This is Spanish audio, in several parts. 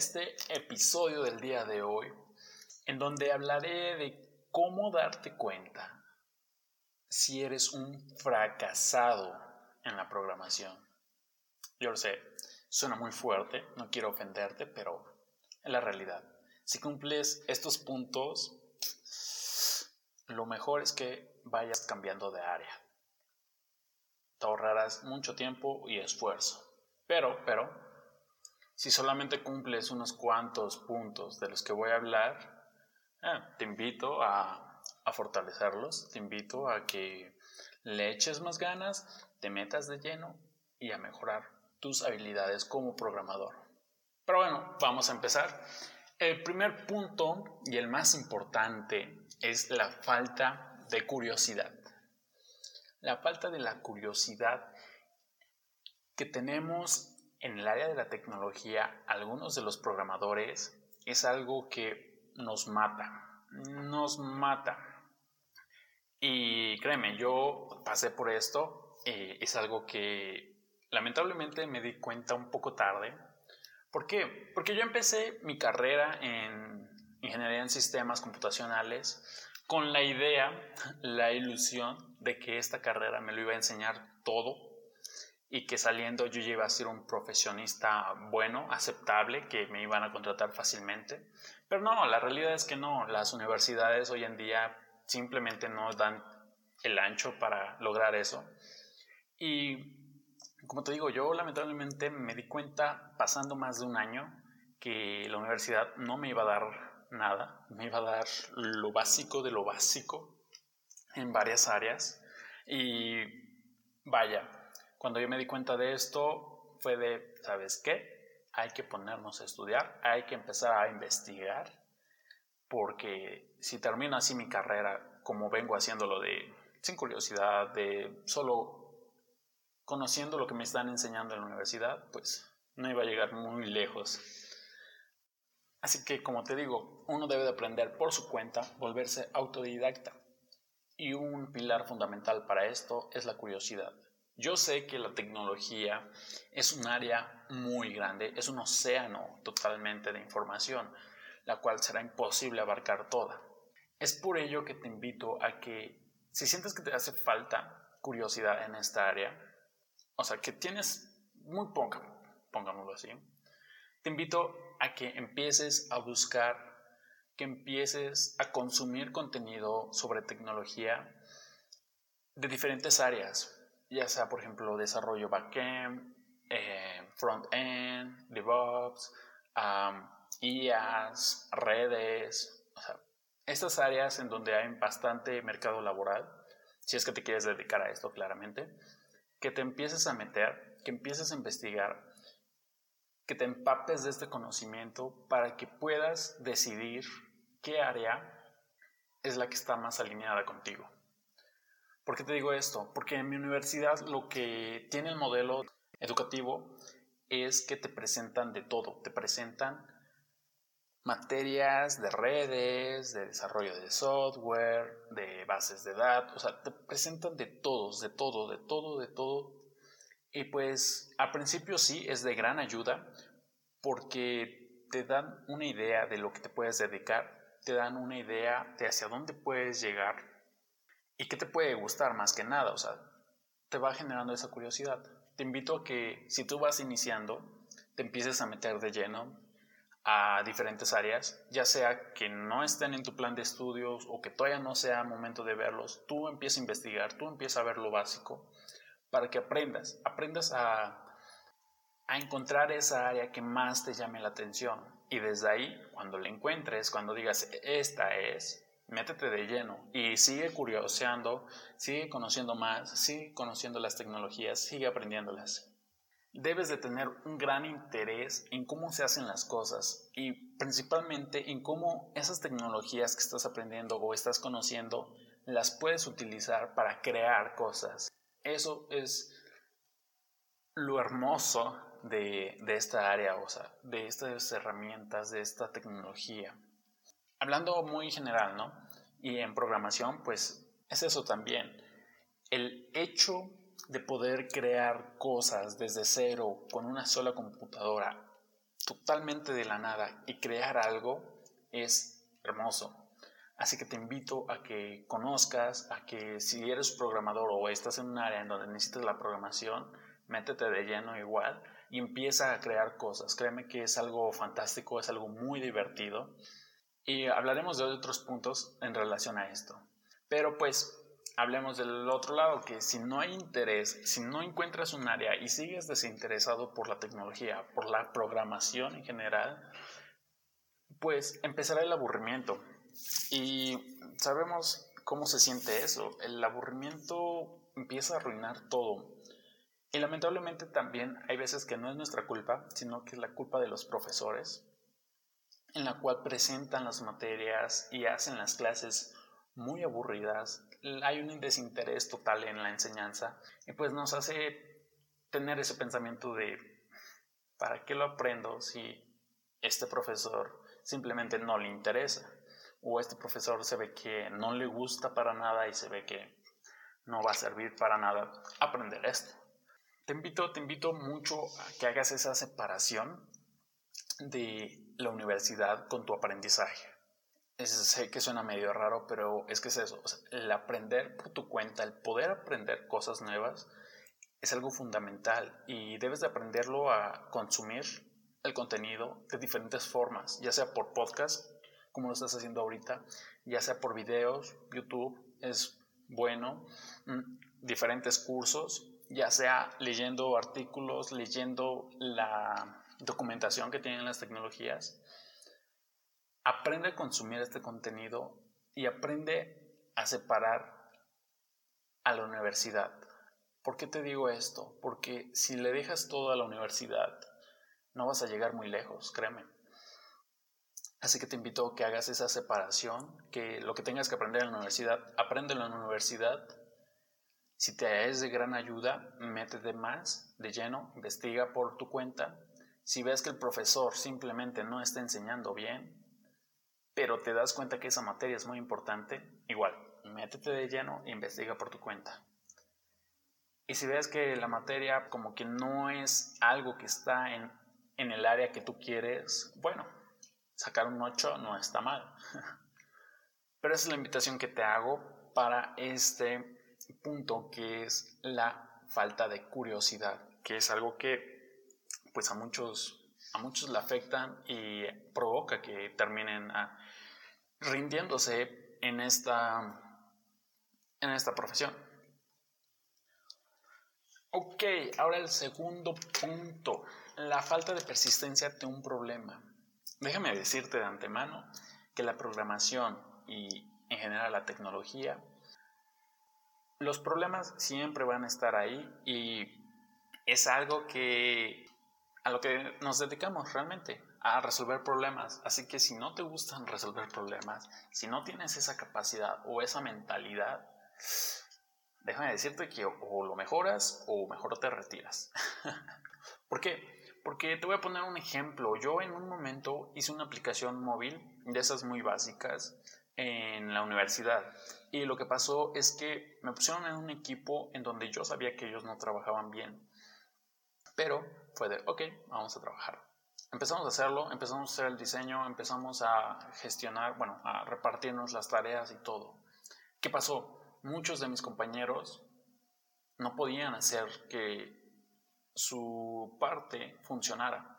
este episodio del día de hoy, en donde hablaré de cómo darte cuenta si eres un fracasado en la programación. Yo lo sé, suena muy fuerte, no quiero ofenderte, pero es la realidad. Si cumples estos puntos, lo mejor es que vayas cambiando de área. Te ahorrarás mucho tiempo y esfuerzo. Pero, pero, si solamente cumples unos cuantos puntos de los que voy a hablar, eh, te invito a, a fortalecerlos, te invito a que le eches más ganas, te metas de lleno y a mejorar tus habilidades como programador. Pero bueno, vamos a empezar. El primer punto y el más importante es la falta de curiosidad. La falta de la curiosidad que tenemos en el área de la tecnología, algunos de los programadores, es algo que nos mata, nos mata. Y créeme, yo pasé por esto, eh, es algo que lamentablemente me di cuenta un poco tarde, ¿Por qué? Porque yo empecé mi carrera en ingeniería en sistemas computacionales con la idea, la ilusión de que esta carrera me lo iba a enseñar todo y que saliendo yo iba a ser un profesionista bueno, aceptable, que me iban a contratar fácilmente. Pero no, la realidad es que no, las universidades hoy en día simplemente no dan el ancho para lograr eso. Y como te digo, yo lamentablemente me di cuenta pasando más de un año que la universidad no me iba a dar nada, me iba a dar lo básico de lo básico en varias áreas. Y vaya, cuando yo me di cuenta de esto fue de, ¿sabes qué? Hay que ponernos a estudiar, hay que empezar a investigar, porque si termino así mi carrera como vengo haciéndolo de sin curiosidad, de solo conociendo lo que me están enseñando en la universidad, pues no iba a llegar muy lejos. Así que, como te digo, uno debe de aprender por su cuenta, volverse autodidacta. Y un pilar fundamental para esto es la curiosidad. Yo sé que la tecnología es un área muy grande, es un océano totalmente de información, la cual será imposible abarcar toda. Es por ello que te invito a que, si sientes que te hace falta curiosidad en esta área, o sea, que tienes muy poca, pongámoslo así, te invito a que empieces a buscar, que empieces a consumir contenido sobre tecnología de diferentes áreas, ya sea, por ejemplo, desarrollo backend, eh, front-end, DevOps, IaaS, redes, o sea, estas áreas en donde hay bastante mercado laboral, si es que te quieres dedicar a esto claramente, que te empieces a meter, que empieces a investigar, que te empapes de este conocimiento para que puedas decidir qué área es la que está más alineada contigo. ¿Por qué te digo esto? Porque en mi universidad lo que tiene el modelo educativo es que te presentan de todo, te presentan materias de redes, de desarrollo de software, de bases de datos, o sea, te presentan de todos, de todo, de todo, de todo. Y pues al principio sí es de gran ayuda porque te dan una idea de lo que te puedes dedicar, te dan una idea de hacia dónde puedes llegar y qué te puede gustar más que nada, o sea, te va generando esa curiosidad. Te invito a que si tú vas iniciando, te empieces a meter de lleno a diferentes áreas, ya sea que no estén en tu plan de estudios o que todavía no sea momento de verlos, tú empiezas a investigar, tú empiezas a ver lo básico para que aprendas, aprendas a, a encontrar esa área que más te llame la atención y desde ahí, cuando la encuentres, cuando digas, esta es, métete de lleno y sigue curioseando, sigue conociendo más, sigue conociendo las tecnologías, sigue aprendiéndolas debes de tener un gran interés en cómo se hacen las cosas y principalmente en cómo esas tecnologías que estás aprendiendo o estás conociendo las puedes utilizar para crear cosas. Eso es lo hermoso de, esta área, o sea, de estas herramientas, de esta tecnología. Hablando muy general, ¿no? Y en programación, pues es eso también. El hecho de poder crear cosas desde cero con una sola computadora totalmente de la nada y crear algo es hermoso. Así que te invito a que conozcas, a que si eres programador o estás en un área en donde necesitas la programación, métete de lleno igual y empieza a crear cosas. Créeme que es algo fantástico, es algo muy divertido y hablaremos de otros puntos en relación a esto. Pero pues hablemos del otro lado, que si no hay interés, si no encuentras un área y sigues desinteresado por la tecnología, por la programación en general, pues empezará el aburrimiento. Y sabemos cómo se siente eso. El aburrimiento empieza a arruinar todo. Y lamentablemente también hay veces que no es nuestra culpa, sino que es la culpa de los profesores, en la cual presentan las materias y hacen las clases muy aburridas. Hay un desinterés total en la enseñanza y pues nos hace tener ese pensamiento de ¿para qué lo aprendo si este profesor simplemente no le interesa? O este profesor se ve que no le gusta para nada y se ve que no va a servir para nada aprender esto. Te invito, te invito mucho a que hagas esa separación de la universidad con tu aprendizaje. sé que suena medio raro, pero es que es eso. el aprender por tu cuenta, el poder aprender cosas nuevas, es algo fundamental y debes de aprenderlo a consumir el contenido de diferentes formas, ya sea por podcast, como lo estás haciendo ahorita, ya sea por videos, YouTube es bueno, mm, diferentes cursos, ya sea leyendo artículos, leyendo la documentación que tienen las tecnologías, aprende a consumir este contenido y aprende a separar a la universidad. ¿Por qué te digo esto? Porque si le dejas todo a la universidad, no vas a llegar muy lejos, créeme. Así que te invito a que hagas esa separación, que lo que tengas que aprender en la universidad, apréndelo en la universidad si te es de gran ayuda, métete más de lleno, investiga por tu cuenta. Si ves que el profesor simplemente no está enseñando bien, pero te das cuenta que esa materia es muy importante, igual, métete de lleno e investiga por tu cuenta. Y si ves que la materia como que no es algo que está en, en el área que tú quieres, bueno, sacar un 8 no está mal. Pero esa es la invitación que te hago para este punto que es la falta de curiosidad, que es algo que pues a muchos, a muchos le afectan y provoca que terminen ah, rindiéndose en esta, en esta profesión. Ok, ahora el segundo punto, la falta de persistencia de un problema. Déjame decirte de antemano que la programación y en general la tecnología los problemas siempre van a estar ahí y es algo que a lo que nos dedicamos realmente, a resolver problemas. Así que si no te gustan resolver problemas, si no tienes esa capacidad o esa mentalidad, déjame decirte que o lo mejoras o mejor te retiras. ¿Por qué? Porque te voy a poner un ejemplo. Yo en un momento hice una aplicación móvil de esas muy básicas en la universidad. Y lo que pasó es que me pusieron en un equipo en donde yo sabía que ellos no trabajaban bien. Pero fue de, ok, vamos a trabajar. Empezamos a hacerlo, empezamos a hacer el diseño, empezamos a gestionar, bueno, a repartirnos las tareas y todo. ¿Qué pasó? Muchos de mis compañeros no podían hacer que su parte funcionara.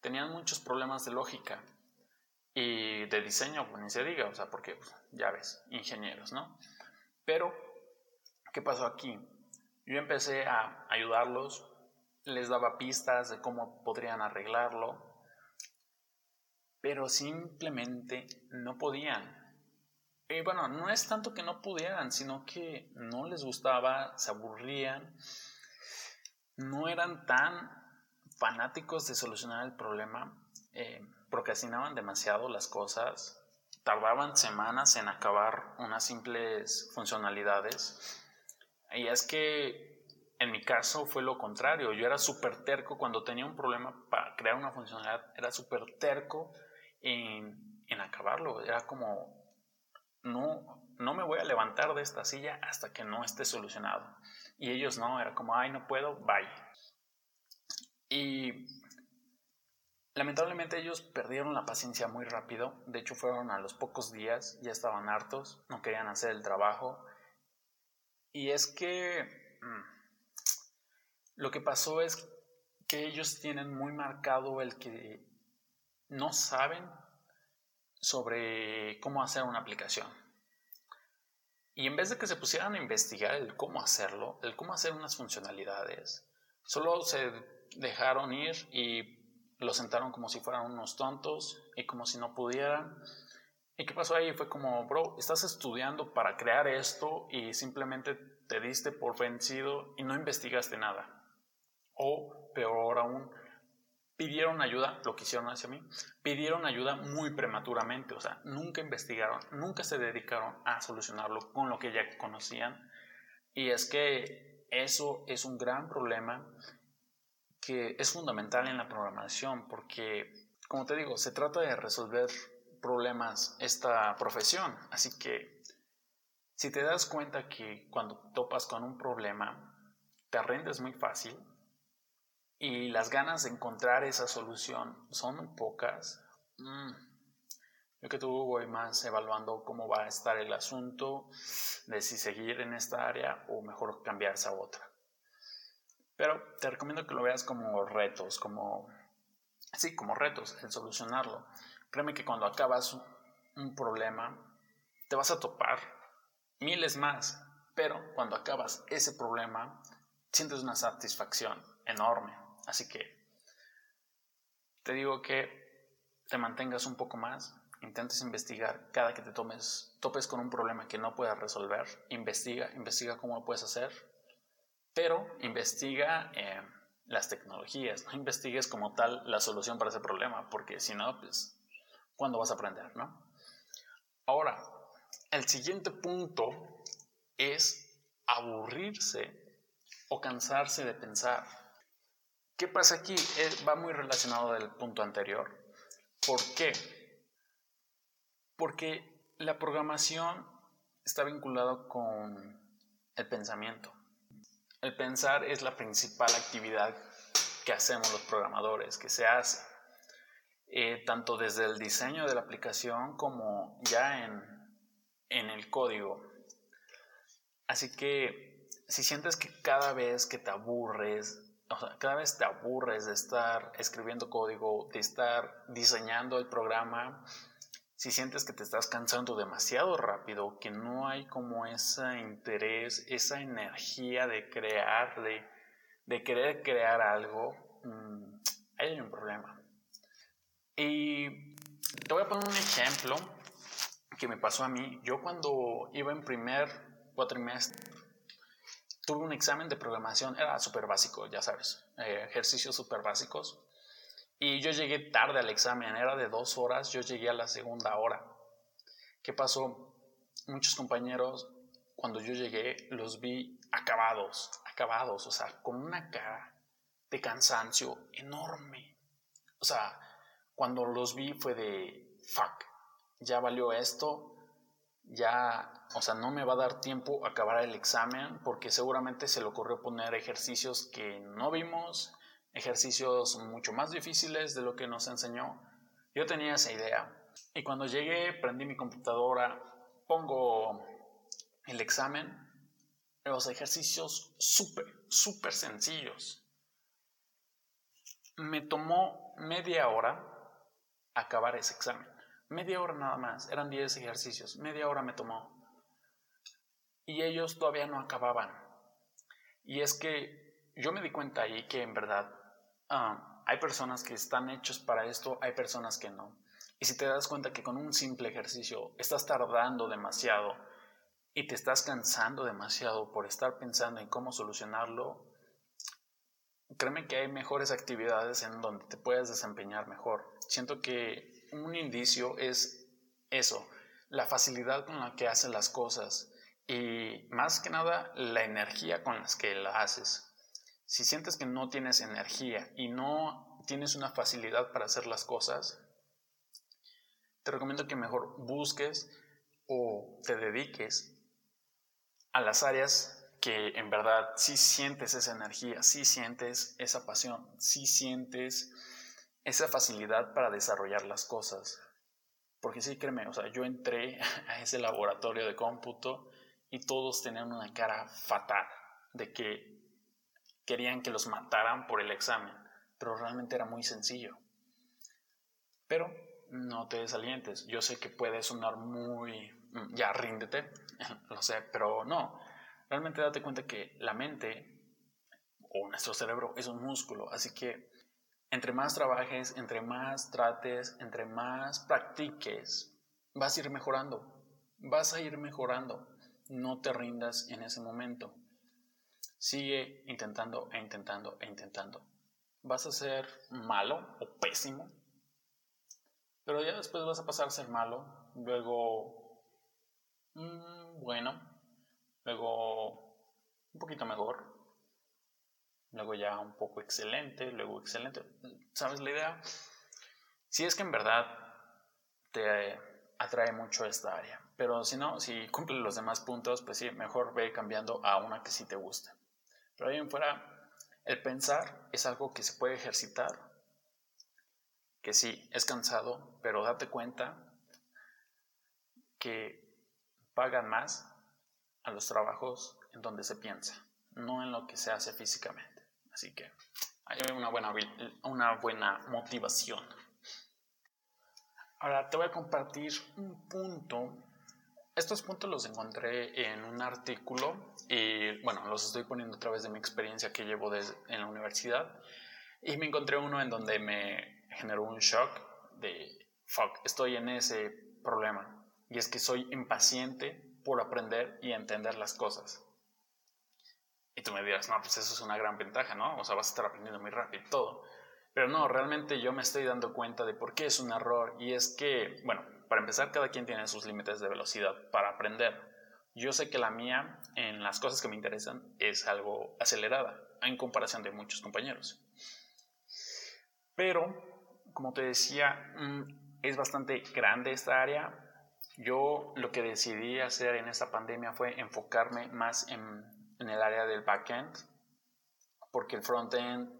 Tenían muchos problemas de lógica y de diseño, pues ni se diga, o sea, porque pues, ya ves, ingenieros, ¿no? Pero, ¿qué pasó aquí? Yo empecé a ayudarlos, les daba pistas de cómo podrían arreglarlo, pero simplemente no podían. Y bueno, no es tanto que no pudieran, sino que no les gustaba, se aburrían, no eran tan fanáticos de solucionar el problema. Eh, procrastinaban demasiado las cosas, tardaban semanas en acabar unas simples funcionalidades. Y es que en mi caso fue lo contrario, yo era súper terco cuando tenía un problema para crear una funcionalidad, era súper terco en, en acabarlo, era como, no, no me voy a levantar de esta silla hasta que no esté solucionado. Y ellos no, era como, ay, no puedo, bye. Y Lamentablemente ellos perdieron la paciencia muy rápido, de hecho fueron a los pocos días, ya estaban hartos, no querían hacer el trabajo. Y es que mm, lo que pasó es que ellos tienen muy marcado el que no saben sobre cómo hacer una aplicación. Y en vez de que se pusieran a investigar el cómo hacerlo, el cómo hacer unas funcionalidades, solo se dejaron ir y lo sentaron como si fueran unos tontos y como si no pudieran. ¿Y qué pasó ahí? Fue como, bro, estás estudiando para crear esto y simplemente te diste por vencido y no investigaste nada. O peor aún, pidieron ayuda, lo que hicieron hacia mí, pidieron ayuda muy prematuramente, o sea, nunca investigaron, nunca se dedicaron a solucionarlo con lo que ya conocían. Y es que eso es un gran problema que es fundamental en la programación porque, como te digo, se trata de resolver problemas esta profesión. Así que si te das cuenta que cuando topas con un problema, te rendes muy fácil y las ganas de encontrar esa solución son pocas, mm, yo que tú voy más evaluando cómo va a estar el asunto, de si seguir en esta área o mejor cambiarse a otra. Pero te recomiendo que lo veas como retos, como, sí, como retos, el solucionarlo. Créeme que cuando acabas un problema, te vas a topar miles más, pero cuando acabas ese problema, sientes una satisfacción enorme. Así que te digo que te mantengas un poco más, intentes investigar cada que te tomes, topes con un problema que no puedas resolver, investiga, investiga cómo lo puedes hacer pero investiga eh, las tecnologías, no investigues como tal la solución para ese problema, porque si no, pues, ¿cuándo vas a aprender, no? Ahora, el siguiente punto es aburrirse o cansarse de pensar. ¿Qué pasa aquí? Eh, va muy relacionado del punto anterior. ¿Por qué? Porque la programación está vinculada con el pensamiento. El pensar es la principal actividad que hacemos los programadores, que se hace, eh, tanto desde el diseño de la aplicación como ya en, en el código. Así que si sientes que cada vez que te aburres, o sea, cada vez te aburres de estar escribiendo código, de estar diseñando el programa, si sientes que te estás cansando demasiado rápido, que no hay como ese interés, esa energía de crear, de, querer crear algo, mm, hay un problema. Y te voy a poner un ejemplo que me pasó a mí. Yo cuando iba en primer cuatrimestre, tuve un examen de programación, era súper básico, ya sabes, eh, ejercicios súper básicos. Y yo llegué tarde al examen, era de dos horas, yo llegué a la segunda hora. ¿Qué pasó? Muchos compañeros, cuando yo llegué, los vi acabados, acabados, o sea, con una cara de cansancio enorme. O sea, cuando los vi fue de, fuck, ya valió esto, ya, o sea, no me va a dar tiempo a acabar el examen porque seguramente se le ocurrió poner ejercicios que no vimos, ejercicios mucho más difíciles de lo que nos enseñó. Yo tenía esa idea. Y cuando llegué, prendí mi computadora, pongo el examen, los ejercicios súper, súper sencillos. Me tomó media hora acabar ese examen. Media hora nada más, eran 10 ejercicios, media hora me tomó. Y ellos todavía no acababan. Y es que yo me di cuenta ahí que en verdad Ah, hay personas que están hechos para esto, hay personas que no. Y si te das cuenta que con un simple ejercicio estás tardando demasiado y te estás cansando demasiado por estar pensando en cómo solucionarlo, créeme que hay mejores actividades en donde te puedes desempeñar mejor. Siento que un indicio es eso, la facilidad con la que haces las cosas y más que nada la energía con la que la haces. Si sientes que no tienes energía y no tienes una facilidad para hacer las cosas, te recomiendo que mejor busques o te dediques a las áreas que en verdad sí sientes esa energía, sí sientes esa pasión, sí sientes esa facilidad para desarrollar las cosas. Porque sí, créeme, o sea, yo entré a ese laboratorio de cómputo y todos tenían una cara fatal de que querían que los mataran por el examen, pero realmente era muy sencillo. Pero no te desalientes, yo sé que puede sonar muy, mm, ya ríndete, lo sé, pero no, realmente date cuenta que la mente o nuestro cerebro es un músculo, así que entre más trabajes, entre más trates, entre más practiques, vas a ir mejorando, vas a ir mejorando. No te rindas en ese momento. Sigue intentando e intentando e intentando. Vas a ser malo o pésimo, pero ya después vas a pasar a ser malo, luego, mm, bueno, luego un poquito mejor, luego ya un poco excelente, luego excelente. ¿Sabes la idea? Si es que en verdad te atrae mucho esta área, pero si no, si cumple los demás puntos, pues sí, mejor ve cambiando a una que sí te guste. Pero ahí en fuera, el pensar es algo que se puede ejercitar, que sí, es cansado, pero date cuenta que pagan más a los trabajos en donde se piensa, no en lo que se hace físicamente. Así que hay una buena, una buena motivación. Ahora te voy a compartir un punto. Estos puntos los encontré en un artículo y bueno, los estoy poniendo a través de mi experiencia que llevo en la universidad. Y me encontré uno en donde me generó un shock de, fuck, estoy en ese problema. Y es que soy impaciente por aprender y entender las cosas. Y tú me dirás, no, pues eso es una gran ventaja, ¿no? O sea, vas a estar aprendiendo muy rápido y todo. Pero no, realmente yo me estoy dando cuenta de por qué es un error. Y es que, bueno, para empezar, cada quien tiene sus límites de velocidad para aprender. Yo sé que la mía, en las cosas que me interesan, es algo acelerada en comparación de muchos compañeros. Pero, como te decía, mm, es bastante grande esta área. Yo lo que decidí hacer en esta pandemia fue enfocarme más en el área del backend, porque el frontend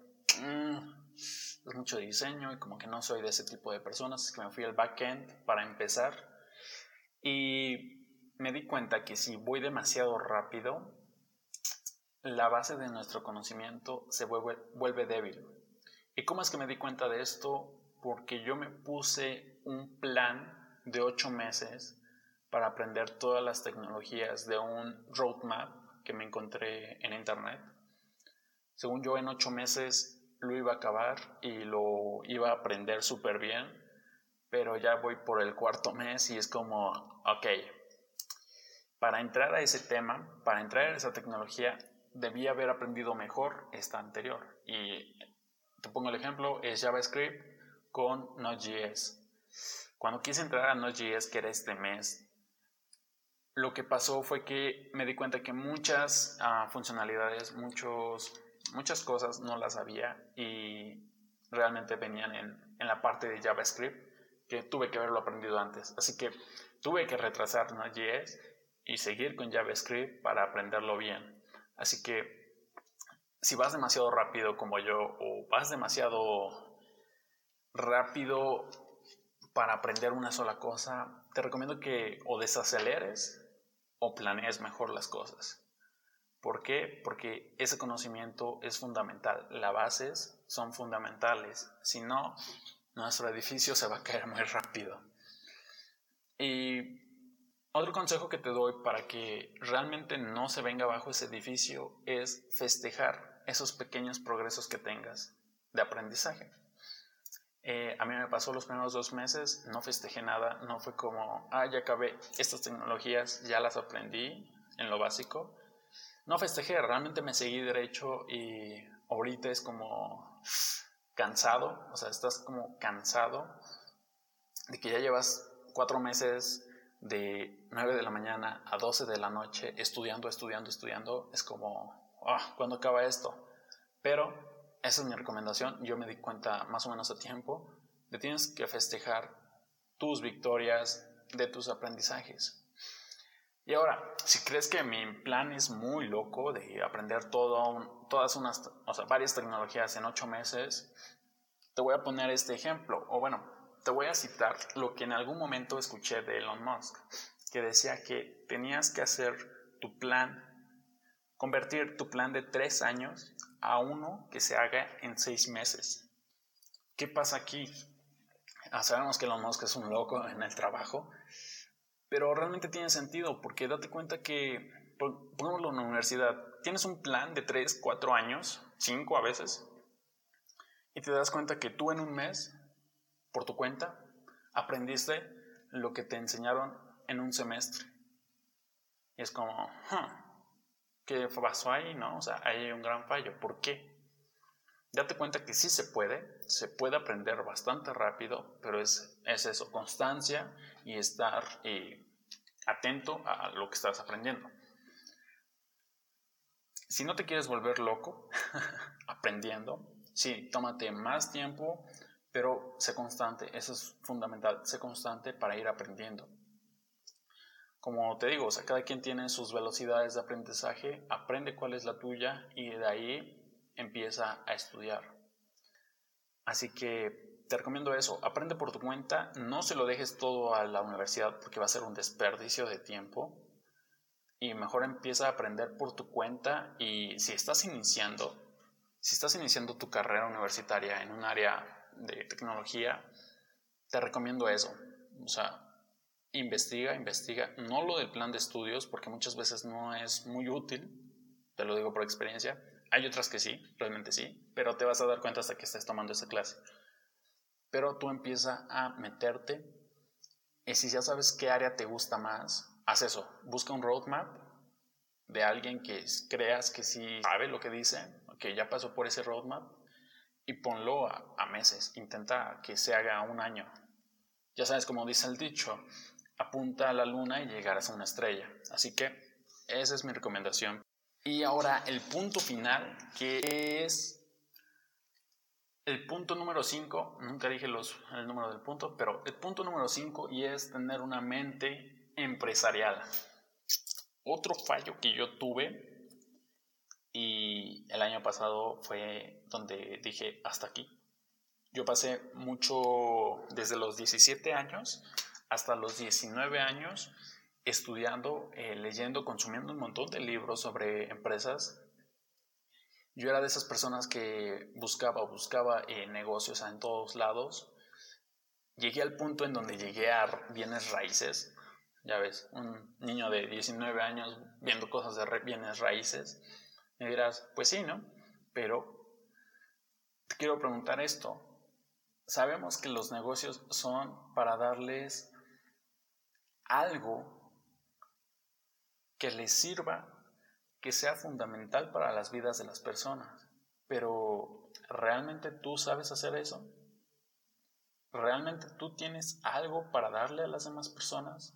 mm, es mucho diseño y como que no soy de ese tipo de personas, así que me fui al backend para empezar y me di cuenta que si voy demasiado rápido, la base de nuestro conocimiento se vuelve, vuelve débil. ¿Y cómo es que me di cuenta de esto? Porque yo me puse un plan de ocho meses para aprender todas las tecnologías de un roadmap que me encontré en internet. Según yo, en ocho meses lo iba a acabar y lo iba a aprender súper bien, pero ya voy por el cuarto mes y es como, ok, para entrar a ese tema, para entrar a esa tecnología, debía haber aprendido mejor esta anterior. Y te pongo el ejemplo, es JavaScript con Node.js. Cuando quise entrar a Node.js, que era este mes, lo que pasó fue que me di cuenta que muchas ah, funcionalidades, muchos, muchas cosas no las sabía y realmente venían en, en, la parte de JavaScript que tuve que haberlo aprendido antes. Así que tuve que retrasar Node.js y seguir con JavaScript para aprenderlo bien. Así que si vas demasiado rápido como yo o vas demasiado rápido para aprender una sola cosa, te recomiendo que o desaceleres o planees mejor las cosas. ¿Por qué? Porque ese conocimiento es fundamental. Las bases son fundamentales. Si no, nuestro edificio se va a caer muy rápido. Y otro consejo que te doy para que realmente no se venga abajo ese edificio es festejar esos pequeños progresos que tengas de aprendizaje. Eh, a mí me pasó los primeros dos meses, no festejé nada, no fue como, ah, ya acabé estas tecnologías, ya las aprendí en lo básico. No festejé, realmente me seguí derecho y ahorita es como cansado, o sea, estás como cansado de que ya llevas cuatro meses de 9 de la mañana a 12 de la noche estudiando, estudiando, estudiando, es como, ah, ¿cuándo acaba esto? Pero esa es mi recomendación. Yo me di cuenta más o menos a tiempo de tienes que festejar tus victorias de tus aprendizajes. Y ahora, si crees que mi plan es muy loco de aprender todo, todas unas, o sea, varias tecnologías en ocho meses, te voy a poner este ejemplo, o bueno, te voy a citar lo que en algún momento escuché de Elon Musk, que decía que tenías que hacer tu plan, convertir tu plan de tres años a uno que se haga en seis meses. ¿Qué pasa aquí? Ah, sabemos que Elon Musk es un loco en el trabajo, pero realmente tiene sentido porque date cuenta que, pongámoslo en la universidad, tienes un plan de 3, 4 años, 5 a veces, y te das cuenta que tú en un mes, por tu cuenta, aprendiste lo que te enseñaron en un semestre. Y es como, ¿qué pasó ahí? ¿No? O sea, hay un gran fallo. ¿Por qué? Date cuenta que sí se puede, se puede aprender bastante rápido, pero es, es eso, constancia y estar eh, atento a lo que estás aprendiendo. Si no te quieres volver loco aprendiendo, sí, tómate más tiempo, pero sé constante, eso es fundamental, sé constante para ir aprendiendo. Como te digo, o cada quien tiene sus velocidades de aprendizaje, aprende cuál es la tuya y de ahí empieza a estudiar. Así que te recomiendo eso, aprende por tu cuenta, no se lo dejes todo a la universidad porque va a ser un desperdicio de tiempo y mejor empieza a aprender por tu cuenta y si estás iniciando, si estás iniciando tu carrera universitaria en un área de tecnología, te recomiendo eso. O sea, investiga, investiga, no lo del plan de estudios porque muchas veces no es muy útil, te lo digo por experiencia, hay otras que sí, realmente sí, pero te vas a dar cuenta hasta que estés tomando esa clase. Pero tú empieza a meterte y si ya sabes qué área te gusta más, haz eso. Busca un roadmap de alguien que creas que sí sabe lo que dice, que ya pasó por ese roadmap y ponlo a, meses. Intenta que se haga un año. Ya sabes, como dice el dicho, apunta a la luna y llegarás a una estrella. Así que esa es mi recomendación y ahora el punto final, que es el punto número 5, nunca dije los, el número del punto, pero el punto número 5 y es tener una mente empresarial. Otro fallo que yo tuve y el año pasado fue donde dije hasta aquí. Yo pasé mucho desde los 17 años hasta los 19 años estudiando, eh, leyendo, consumiendo un montón de libros sobre empresas. Yo era de esas personas que buscaba, buscaba eh, negocios en todos lados. Llegué al punto en donde llegué a bienes raíces. Ya ves, un niño de 19 años viendo cosas de bienes raíces. Me dirás, pues sí, ¿no? Pero te quiero preguntar esto. Sabemos que los negocios son para darles algo que les sirva, que sea fundamental para las vidas de las personas. Pero, ¿realmente tú sabes hacer eso? ¿Realmente tú tienes algo para darle a las demás personas?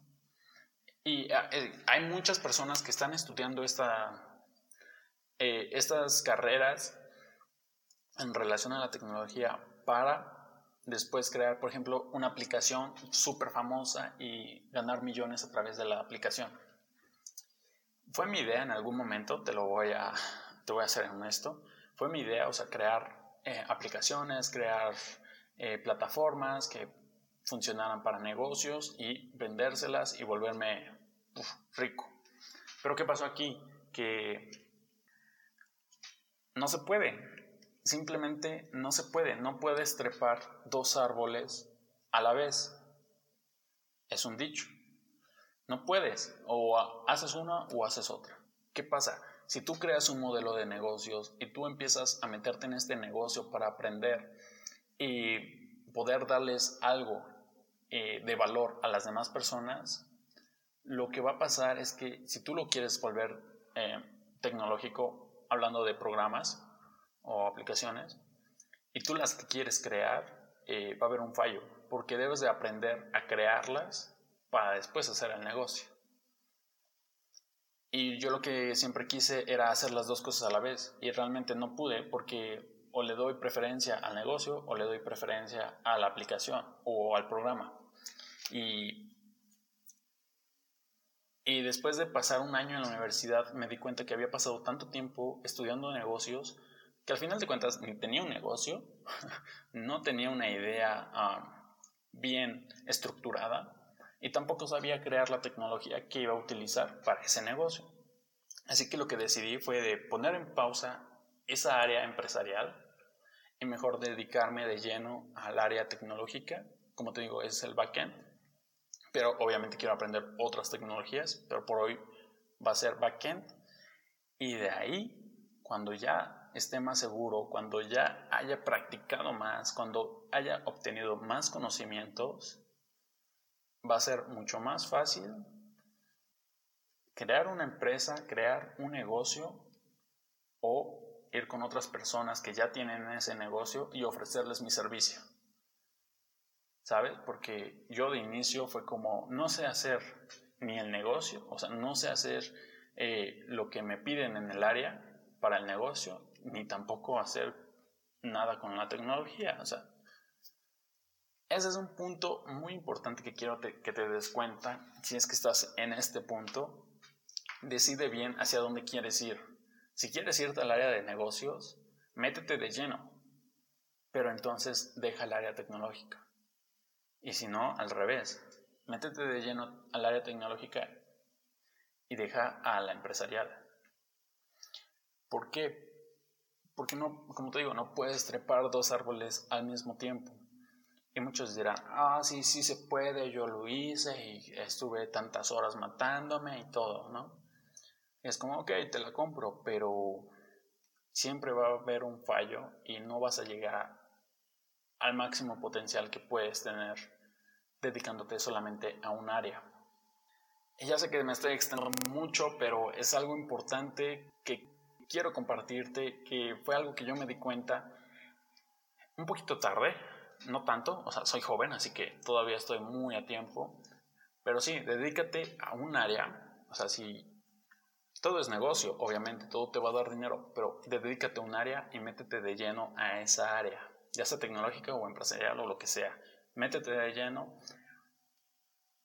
Y ah, eh, hay muchas personas que están estudiando esta, eh, estas carreras en relación a la tecnología para después crear, por ejemplo, una aplicación súper famosa y ganar millones a través de la aplicación fue mi idea en algún momento, te lo voy a, te voy a ser honesto, fue mi idea, o sea, crear eh, aplicaciones, crear eh, plataformas que funcionaran para negocios y vendérselas y volverme rico. Pero ¿qué pasó aquí? Que no se puede, simplemente no se puede, no puedes trepar dos árboles a la vez. Es un dicho. No puedes, o haces una o haces otra. ¿Qué pasa? Si tú creas un modelo de negocios y tú empiezas a meterte en este negocio para aprender y poder darles algo eh, de valor a las demás personas, lo que va a pasar es que si tú lo quieres volver eh, tecnológico, hablando de programas o aplicaciones, y tú las quieres crear, eh, va a haber un fallo, porque debes de aprender a crearlas para después hacer el negocio. Y yo lo que siempre quise era hacer las dos cosas a la vez y realmente no pude porque o le doy preferencia al negocio o le doy preferencia a la aplicación o al programa. Y, y después de pasar un año en la universidad me di cuenta que había pasado tanto tiempo estudiando negocios que al final de cuentas ni tenía un negocio, no tenía una idea ah, bien estructurada y tampoco sabía crear la tecnología que iba a utilizar para ese negocio. Así que lo que decidí fue de poner en pausa esa área empresarial y mejor dedicarme de lleno al área tecnológica. Como te digo, es el backend, pero obviamente quiero aprender otras tecnologías, pero por hoy va a ser backend. Y de ahí, cuando ya esté más seguro, cuando ya haya practicado más, cuando haya obtenido más conocimientos, va a ser mucho más fácil crear una empresa, crear un negocio o ir con otras personas que ya tienen ese negocio y ofrecerles mi servicio. ¿Sabes? Porque yo de inicio fue como, no sé hacer ni el negocio, o sea, no sé hacer eh, lo que me piden en el área para el negocio, ni tampoco hacer nada con la tecnología. O sea, ese es un punto muy importante que quiero que te des cuenta. Si es que estás en este punto, decide bien hacia dónde quieres ir. Si quieres irte al área de negocios, métete de lleno, pero entonces deja el área tecnológica. Y si no, al revés, métete de lleno al área tecnológica y deja a la empresarial. ¿Por qué? Porque no, como te digo, no puedes trepar dos árboles al mismo tiempo. Y muchos dirán, ah, sí, sí se puede, yo lo hice y estuve tantas horas matándome y todo, ¿no? es como, ok, te la compro, pero siempre va a haber un fallo y no vas a llegar al máximo potencial que puedes tener dedicándote solamente a un área. Y ya sé que me estoy extendiendo mucho, pero es algo importante que quiero compartirte, que fue algo que yo me di cuenta un poquito tarde, no tanto, o sea, soy joven, así que todavía estoy muy a tiempo, pero sí, dedícate a un área, o sea, si todo es negocio, obviamente, todo te va a dar dinero, pero dedícate a un área y métete de lleno a esa área, ya sea tecnológica o empresarial o lo que sea. Métete de lleno,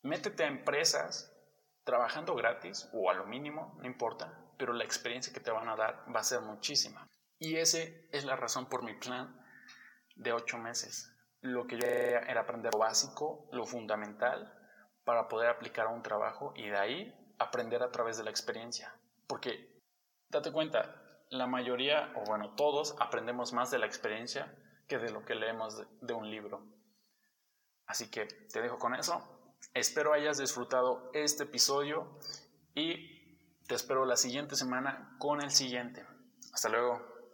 métete a empresas trabajando gratis o a lo mínimo, no importa, pero la experiencia que te van a dar va a ser muchísima. Y esa es la razón por mi plan de ocho meses. Lo que yo era aprender lo básico, lo fundamental, para poder aplicar a un trabajo y de ahí aprender a través de la experiencia. Porque, date cuenta, la mayoría, o bueno, todos aprendemos más de la experiencia que de lo que leemos de, un libro. Así que te dejo con eso. Espero hayas disfrutado este episodio y te espero la siguiente semana con el siguiente. Hasta luego.